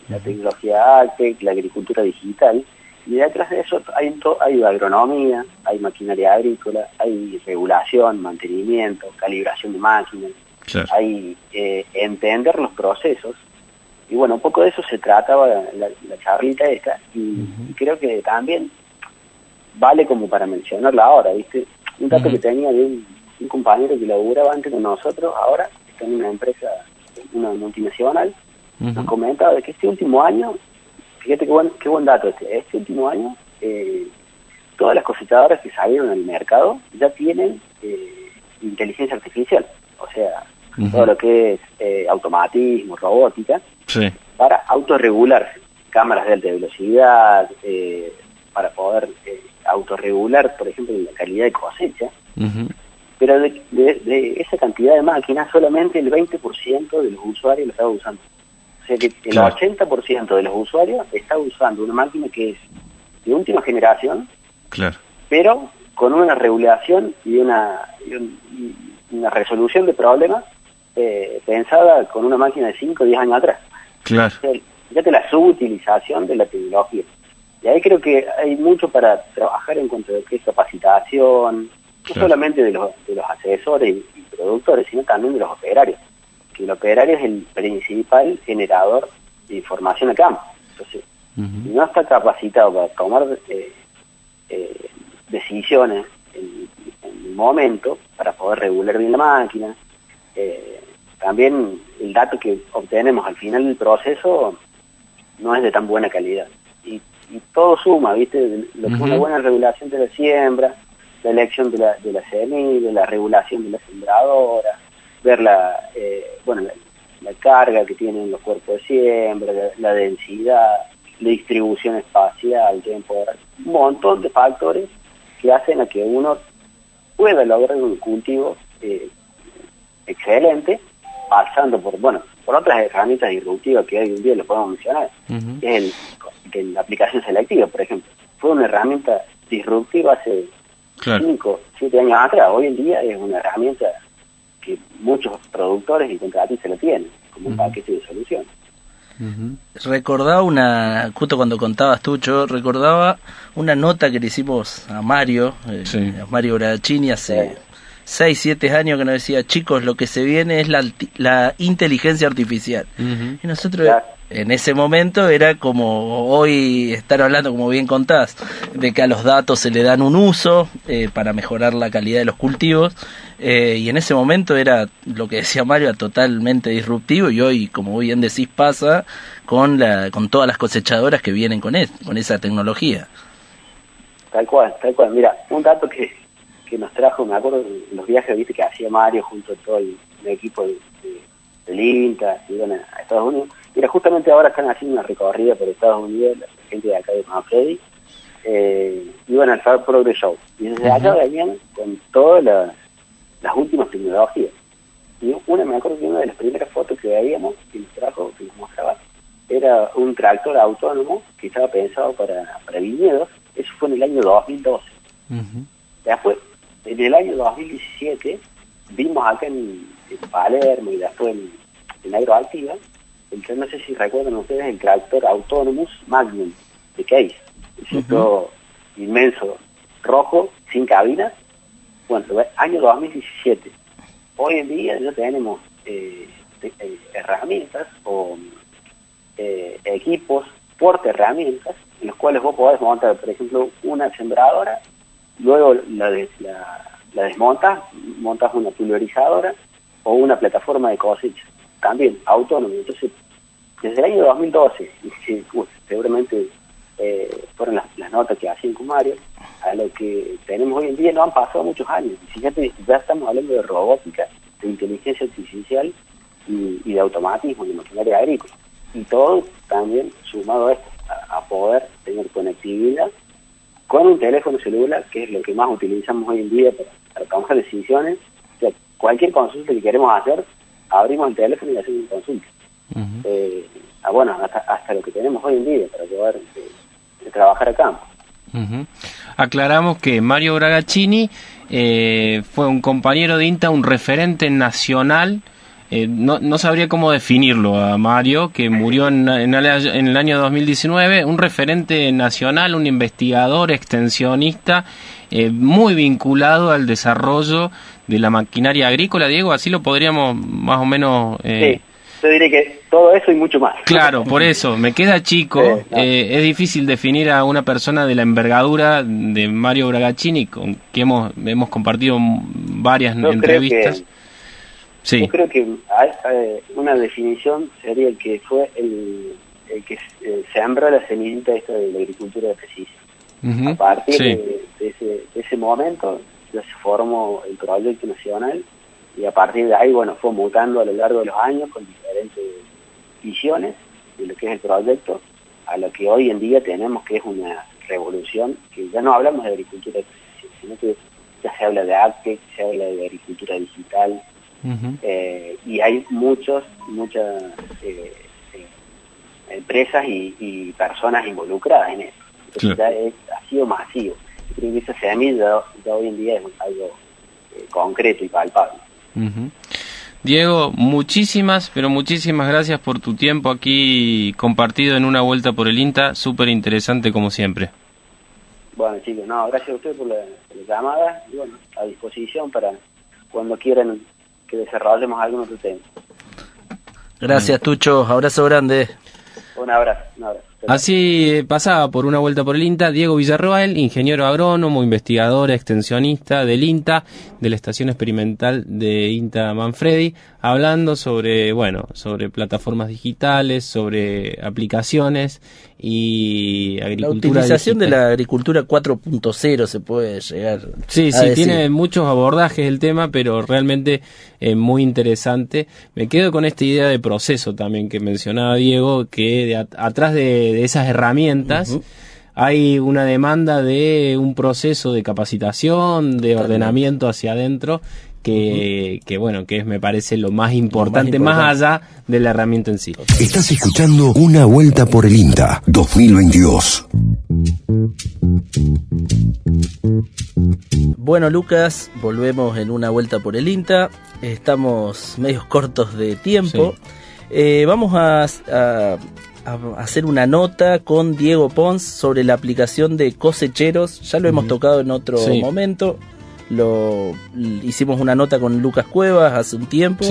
La tecnología la agricultura digital. Y detrás de eso hay, hay agronomía, hay maquinaria agrícola, hay regulación, mantenimiento, calibración de máquinas, Claro. hay eh, entender los procesos. Y bueno, un poco de eso se trataba la, la- charlita esta. Y, y creo que también vale como para mencionarla ahora, ¿viste? Un dato que tenía de un, un compañero que laburaba antes con nosotros, ahora está en una empresa, una multinacional, nos comentaba de que este último año, fíjate qué buen, qué buen dato este, este último año, eh, todas las cosechadoras que salieron al mercado ya tienen eh, inteligencia artificial, o sea, todo lo que es eh, automatismo, robótica, Sí. para autorregularse. Cámaras de alta velocidad, para poder autorregular, por ejemplo, la calidad de cosecha. Pero de, de- de esa cantidad de máquinas, solamente el 20% de los usuarios lo estaba usando. Sea que el Claro. 80% de los usuarios está usando una máquina que es de última generación, Claro. pero con una regulación y una, y un- y una resolución de problemas eh, pensada con una máquina de 5 o 10 años atrás. Claro. O sea, Fíjate la subutilización de la tecnología. Y ahí creo que hay mucho para trabajar en cuanto a lo que es capacitación, no Claro. solamente de los, de los asesores y productores, sino también de los operarios. Que el operario es el principal generador de información a campo. Entonces, no está capacitado para tomar eh, eh, decisiones en, en el momento para poder regular bien la máquina. Eh, también el dato que obtenemos al final del proceso no es de tan buena calidad. Y, y todo suma, ¿viste? Lo que es una buena regulación de la siembra, la elección de la, de la semilla, la regulación de la sembradora, ver la, eh, bueno, la, la carga que tienen los cuerpos de siembra, la, la densidad, la distribución espacial, temporal, un montón de factores que hacen a que uno pueda lograr un cultivo eh, excelente, pasando por, bueno, por otras herramientas disruptivas que hoy en día lo podemos mencionar, Ujú. que es el, que la aplicación selectiva, por ejemplo. Fue una herramienta disruptiva hace Claro. 5, 7 años atrás. Hoy en día es una herramienta que muchos productores y contratistas la tienen como un paquete de solución. Recordaba una, justo cuando contabas tú, yo recordaba una nota que le hicimos a Mario, eh, Sí. a Mario Brachini hace 6, 7 años que nos decía, chicos, lo que se viene es la, la inteligencia artificial. Y nosotros Claro. En ese momento era como hoy estar hablando, como bien contás, de que a los datos se le dan un uso eh, para mejorar la calidad de los cultivos. eh, y en ese momento era lo que decía Mario, totalmente disruptivo. Y hoy, como bien decís, pasa con, la, con todas las cosechadoras que vienen con, es- con esa tecnología. Tal cual, tal cual. Mira, un dato que, que nos trajo, me acuerdo en los viajes ¿viste? que hacía Mario junto a todo el, equipo de, de- del INTA, iban a Estados Unidos. Mira, justamente ahora están haciendo una recorrida por Estados Unidos, la gente de acá de Manfredi, eh, iban al Far Progress Show. Y desde allá venían con todas las, las últimas tecnologías. Y una, me acuerdo que una de las primeras fotos que veíamos, que nos trajo, que nos mostraba, era un tractor autónomo que estaba pensado para, para viñedos. Eso fue en el año 2012. Ujú. Después, en el año 2017, vimos acá en, en Palermo y después en, en Agroactiva, que no sé si recuerdan ustedes, el tractor Autonomous Magnum de Case. Un todo inmenso, rojo, sin cabina. Bueno, año 2017. Hoy en día ya tenemos eh, eh, herramientas o eh, equipos, porte herramientas, en los cuales vos podés montar, por ejemplo, una sembradora, luego la, des- la, la desmontas, montas una pulverizadora o una plataforma de cosecha, también autónomo. Entonces, desde el año 2012, y seguramente eh, fueron las, notas que hacían con Mario, a lo que tenemos hoy en día no han pasado muchos años. Y Fíjate, ya estamos hablando de robótica, de inteligencia artificial y, de automatismo de maquinaria agrícola. Y todo también sumado a esto, a, a poder tener conectividad con un teléfono celular, que es lo que más utilizamos hoy en día para, para tomar decisiones. O sea, cualquier consulta que queremos hacer, abrimos el teléfono y hacemos consulta. Ujú. Eh, ah, bueno, hasta, hasta lo que tenemos hoy en día para poder eh, trabajar a campo. Aclaramos que Mario Bragaccini eh, fue un compañero de INTA, un referente nacional. eh, no, no sabría cómo definirlo a Mario, que murió en, en el, en el año 2019, un referente nacional, un investigador, extensionista, eh, muy vinculado al desarrollo de la maquinaria agrícola, Diego, así lo podríamos más o menos... eh, Sí, yo diré que todo eso y mucho más. Claro, por eso, me queda chico. Sí, no. eh, es difícil definir a una persona de la envergadura de Mario Bragaccini, con que hemos, hemos compartido varias Yo entrevistas. que- Sí, Yo creo que eh, una definición sería el que fue el, el que eh, sembró la semillita esta de la agricultura de precisión. A partir sí. de, de ese, de ese momento ya se formó el proyecto nacional y a partir de ahí, bueno, fue mutando a lo largo de los años con diferentes visiones de lo que es el proyecto a lo que hoy en día tenemos, que es una revolución, que ya no hablamos de agricultura sino que ya se habla de arte, se habla de agricultura digital, eh, y hay muchos, muchas eh, eh, empresas y, personas involucradas en eso. Entonces ya es, ha sido masivo. Creo que esa semilla ya, hoy en día es algo concreto y palpable. Diego, muchísimas, pero muchísimas gracias por tu tiempo aquí compartido en una vuelta por el INTA, súper interesante como siempre. Bueno chicos, no, gracias a ustedes por la, llamada y bueno, a disposición para cuando quieran que desarrollemos algún otro tema. Gracias Tucho, abrazo grande. Un abrazo, un abrazo. Así eh, pasaba por una vuelta por el INTA Diego Villarroel, ingeniero agrónomo, investigador, extensionista del INTA, de la Estación Experimental de INTA Manfredi, hablando sobre, bueno, sobre plataformas digitales, sobre aplicaciones y agricultura. La utilización de la agricultura 4.0 se puede llegar. Sí, sí, tiene muchos abordajes el tema, pero realmente es muy interesante. Me quedo con esta idea de proceso también que mencionaba Diego, que atrás de, esas herramientas hay una demanda de un proceso de capacitación, de ordenamiento hacia adentro que, que, bueno, que es, me parece lo más importante, más, allá de la herramienta en sí. Estás escuchando Una Vuelta por el INTA 2022. Bueno, Lucas, volvemos en Una Vuelta por el INTA. Estamos medios cortos de tiempo. Eh, vamos a, a, hacer una nota con Diego Pons sobre la aplicación de cosecheros. Ya lo hemos tocado en otro momento lo hicimos una nota con Lucas Cuevas hace un tiempo.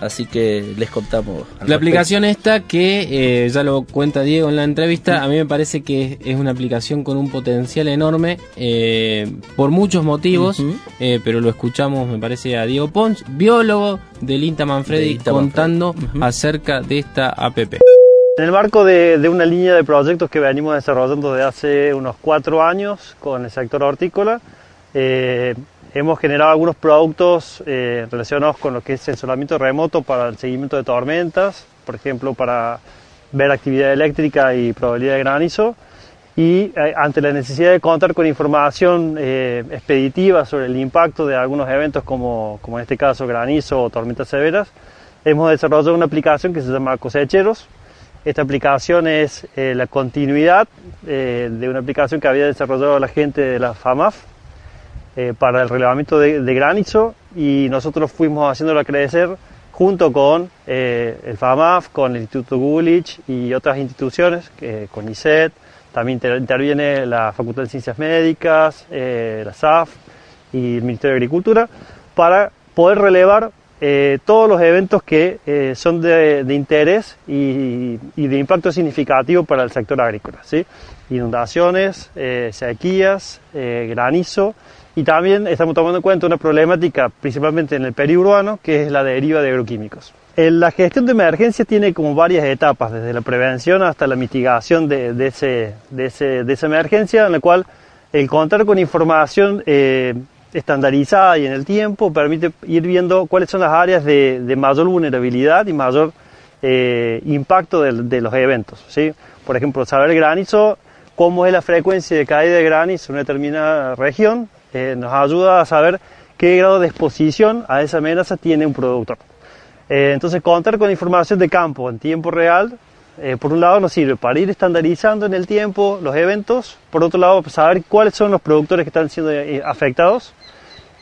Así que les contamos. La aplicación esta que eh, ya lo cuenta Diego en la entrevista, a mí me parece que es una aplicación con un potencial enorme eh, por muchos motivos, eh, pero lo escuchamos, me parece, a Diego Pons, biólogo del INTA Manfredi, contando acerca de esta app. En el marco de, de, una línea de proyectos que venimos desarrollando desde hace unos cuatro años con el sector hortícola, hemos generado algunos productos eh, relacionados con lo que es sensoramiento remoto para el seguimiento de tormentas, por ejemplo, para ver actividad eléctrica y probabilidad de granizo. Y eh, ante la necesidad de contar con información eh, expeditiva sobre el impacto de algunos eventos como, como en este caso granizo o tormentas severas, hemos desarrollado una aplicación que se llama Cosecheros. Esta aplicación es la continuidad de una aplicación que había desarrollado la gente de la FAMAF, eh, para el relevamiento de, granizo y nosotros fuimos haciéndolo crecer junto con eh, el FAMAF, con el Instituto Gulich y otras instituciones, con ISET, también interviene la Facultad de Ciencias Médicas, eh, la SAF y el Ministerio de Agricultura, para poder relevar todos los eventos que son de, interés y, y, de impacto significativo para el sector agrícola. Inundaciones, sequías, granizo y también estamos tomando en cuenta una problemática, principalmente en el periurbano, que es la deriva de agroquímicos. La gestión de emergencia tiene como varias etapas, desde la prevención hasta la mitigación de, de, ese, de, ese, de esa emergencia, en la cual el contar con información eh, estandarizada y en el tiempo permite ir viendo cuáles son las áreas de, de mayor vulnerabilidad y mayor eh, impacto de, de, los eventos. ¿sí? Por ejemplo, saber granizo, cómo es la frecuencia de caída de granizo en una determinada región, eh, nos ayuda a saber qué grado de exposición a esa amenaza tiene un productor. Eh, entonces, contar con información de campo en tiempo real, eh, por un lado nos sirve para ir estandarizando en el tiempo los eventos, por otro lado saber cuáles son los productores que están siendo afectados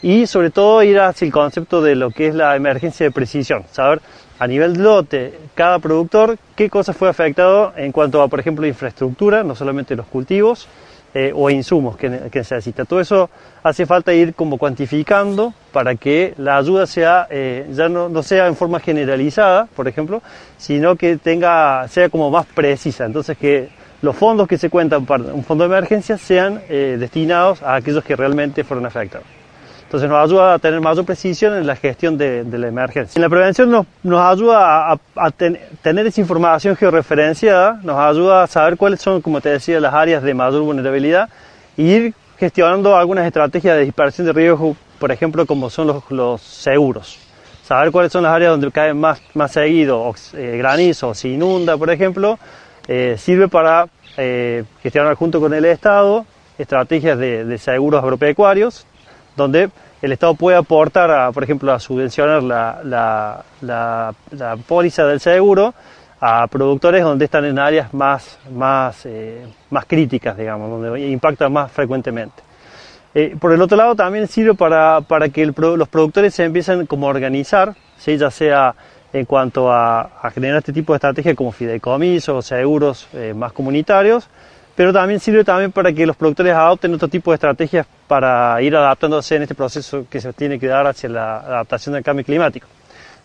y sobre todo ir hacia el concepto de lo que es la emergencia de precisión, saber a nivel lote, cada productor, qué cosa fue afectado en cuanto a, por ejemplo, infraestructura, no solamente los cultivos, eh, o insumos que, necesita. Todo eso hace falta ir como cuantificando para que la ayuda sea, eh, ya no, no, sea en forma generalizada, por ejemplo, sino que tenga, sea como más precisa. Entonces que los fondos que se cuentan para un fondo de emergencia sean eh, destinados a aquellos que realmente fueron afectados. Entonces nos ayuda a tener mayor precisión en la gestión de, la emergencia. En la prevención nos, nos ayuda a, tener esa información georreferenciada, nos ayuda a saber cuáles son, como te decía, las áreas de mayor vulnerabilidad e ir gestionando algunas estrategias de dispersión de riesgo, por ejemplo, como son los, seguros. saber cuáles son las áreas donde cae más, más seguido o, eh, granizo o se inunda, por ejemplo, eh, sirve para eh, gestionar junto con el Estado estrategias de, de seguros agropecuarios, donde el Estado puede aportar, a, por ejemplo, a subvencionar la, la, la, póliza del seguro a productores donde están en áreas más, más, eh, más críticas, digamos, donde impactan más frecuentemente. Eh, por el otro lado, también sirve para, para que los productores se empiecen como a organizar, ¿sí? ya sea en cuanto a, generar este tipo de estrategias como fideicomisos seguros eh, más comunitarios, pero también sirve también para que los productores adopten otro tipo de estrategias para ir adaptándose en este proceso que se tiene que dar hacia la adaptación del cambio climático.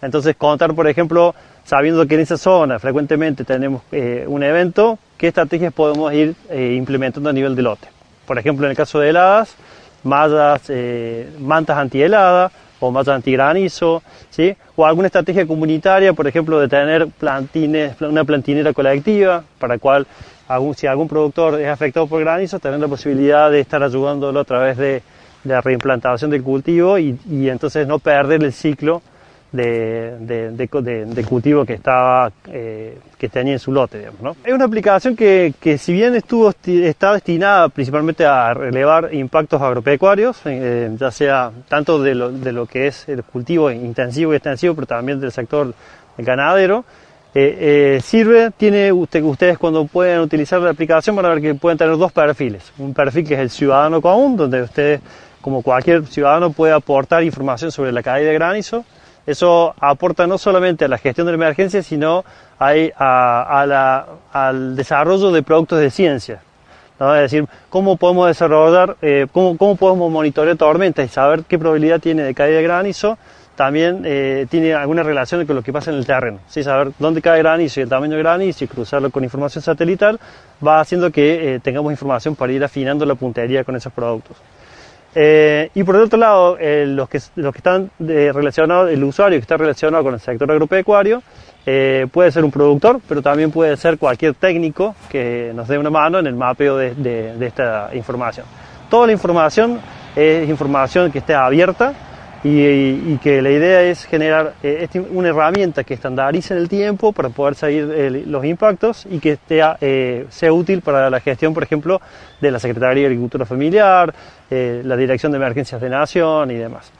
Entonces, contar, por ejemplo, sabiendo que en esa zona frecuentemente tenemos eh, un evento, qué estrategias podemos ir eh, implementando a nivel de lote. Por ejemplo, en el caso de heladas, mallas, eh, mantas antihelada o mallas antigranizo, ¿sí? o alguna estrategia comunitaria, por ejemplo, de tener plantines, una plantinera colectiva, para cual algún, si algún productor es afectado por granizo, tener la posibilidad de estar ayudándolo a través de, la reimplantación del cultivo y, entonces no perder el ciclo de, cultivo que estaba eh, que tenía en su lote. Es una aplicación que, si bien estuvo está destinada principalmente a relevar impactos agropecuarios, eh, ya sea tanto de lo, de lo que es el cultivo intensivo y extensivo, pero también del sector ganadero, eh, eh, sirve, tiene usted, ustedes cuando pueden utilizar la aplicación van a ver que pueden tener dos perfiles. Un perfil que es el ciudadano común, donde usted, como cualquier ciudadano, puede aportar información sobre la caída de granizo. Eso aporta no solamente a la gestión de la emergencia, sino hay al desarrollo de productos de ciencia. ¿no? Es decir, cómo podemos desarrollar, eh, cómo, cómo podemos monitorear tormentas y saber qué probabilidad tiene de caída de granizo, también eh, tiene alguna relación con lo que pasa en el terreno. ¿sí? Saber dónde cae granizo y el tamaño de granizo y cruzarlo con información satelital va haciendo que eh, tengamos información para ir afinando la puntería con esos productos. Eh, y por otro lado, los, que, los que están relacionados, el usuario que está relacionado con el sector agropecuario, puede ser un productor, pero también puede ser cualquier técnico que nos dé una mano en el mapeo de, de- de esta información. Toda la información es información que esté abierta y, y que la idea es generar eh, este- una herramienta que estandarice en el tiempo para poder seguir eh, los impactos y que esté, eh, sea útil para la gestión, por ejemplo, de la Secretaría de Agricultura Familiar, eh, la Dirección de Emergencias de Nación y demás.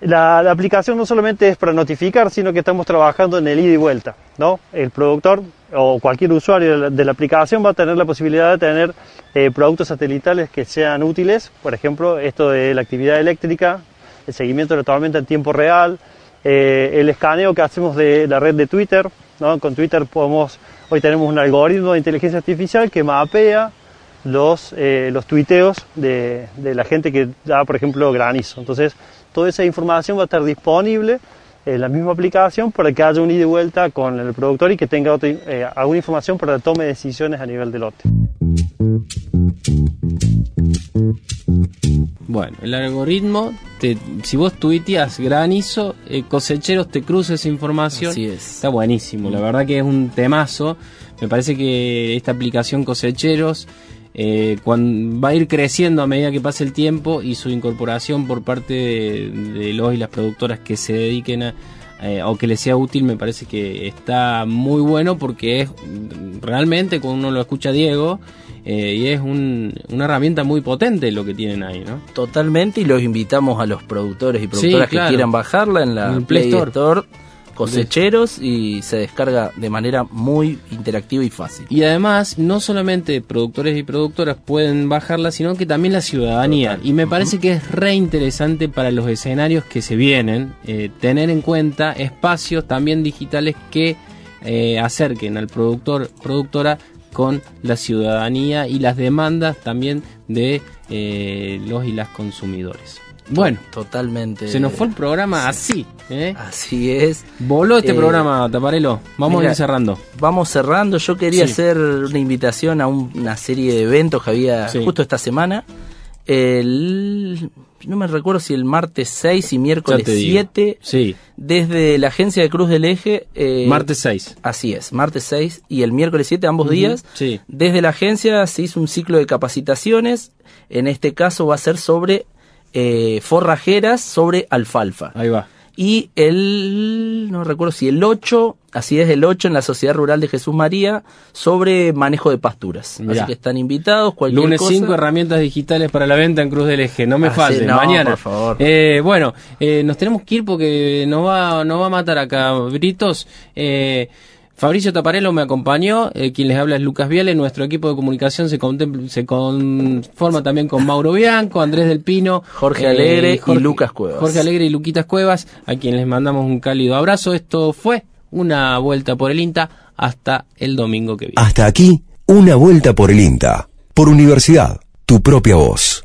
La, la aplicación no solamente es para notificar, sino que estamos trabajando en el ida y vuelta. ¿no? El productor o cualquier usuario de la, de la aplicación va a tener la posibilidad de tener eh, productos satelitales que sean útiles, por ejemplo, esto de la actividad eléctrica, el seguimiento de la tormenta en tiempo real, eh, el escaneo que hacemos de la red de Twitter. Con Twitter podemos, hoy tenemos un algoritmo de inteligencia artificial que mapea los, eh, los tuiteos de, de la gente que da, por ejemplo, granizo. Entonces, toda esa información va a estar disponible en la misma aplicación para que haya un ida y vuelta con el productor y que tenga eh, alguna información para la toma de decisiones a nivel de lote. Bueno, el algoritmo, te, si vos tuiteas granizo, eh, cosecheros te cruza esa información. Así es. Está buenísimo, la verdad que es un temazo. Me parece que esta aplicación cosecheros eh, va a ir creciendo a medida que pase el tiempo y su incorporación por parte de, de los y las productoras que se dediquen a, eh, o que les sea útil me parece que está muy bueno porque es realmente cuando uno lo escucha Diego eh, y es un- una herramienta muy potente lo que tienen ahí, ¿no? Totalmente, y los invitamos a los productores y productoras claro. que quieran bajarla en la En Play Play, Store. Store. Cosecheros y se descarga de manera muy interactiva y fácil. Y además, no solamente productores y productoras pueden bajarla, sino que también la ciudadanía. Y me parece que es re interesante para los escenarios que se vienen, eh, tener en cuenta espacios también digitales que eh, acerquen al productor, productora con la ciudadanía y las demandas también de eh, los y las consumidores. Bueno, totalmente. se nos fue el programa así. ¿eh? Así es. Voló este Eh, programa, Taparelo. Vamos a ir cerrando. Vamos cerrando. Yo quería Sí. hacer una invitación a un- una serie de eventos que había Sí. justo esta semana. El, no me recuerdo si el martes 6 y miércoles Ya te digo. 7. Sí. Desde la agencia de Cruz del Eje. eh, Martes 6. Así es, martes 6 y el miércoles 7, ambos días. Sí. Desde la agencia se hizo un ciclo de capacitaciones. En este caso va a ser sobre eh, forrajeras sobre alfalfa. Ahí va. y el, no recuerdo si el 8, así es, el 8 en la Sociedad Rural de Jesús María sobre manejo de pasturas. Mirá. Así que están invitados, cualquier Lunes cosa. 5, herramientas digitales para la venta en Cruz del Eje. No me Ah, no, mañana. por favor. Eh, bueno, eh, nos tenemos que ir porque nos va, nos va a matar acá Britos. Eh, Fabricio Taparello me acompañó, eh, quien les habla es Lucas Viale, nuestro equipo de comunicación se, se conforma también con Mauro Bianco, Andrés del Pino, eh, Jorge Alegre y Lucas Cuevas. Jorge Alegre y Luquitas Cuevas, a quienes les mandamos un cálido abrazo. Esto fue una vuelta por el INTA hasta el domingo que viene. Hasta aquí, una vuelta por el INTA. Por universidad, tu propia voz.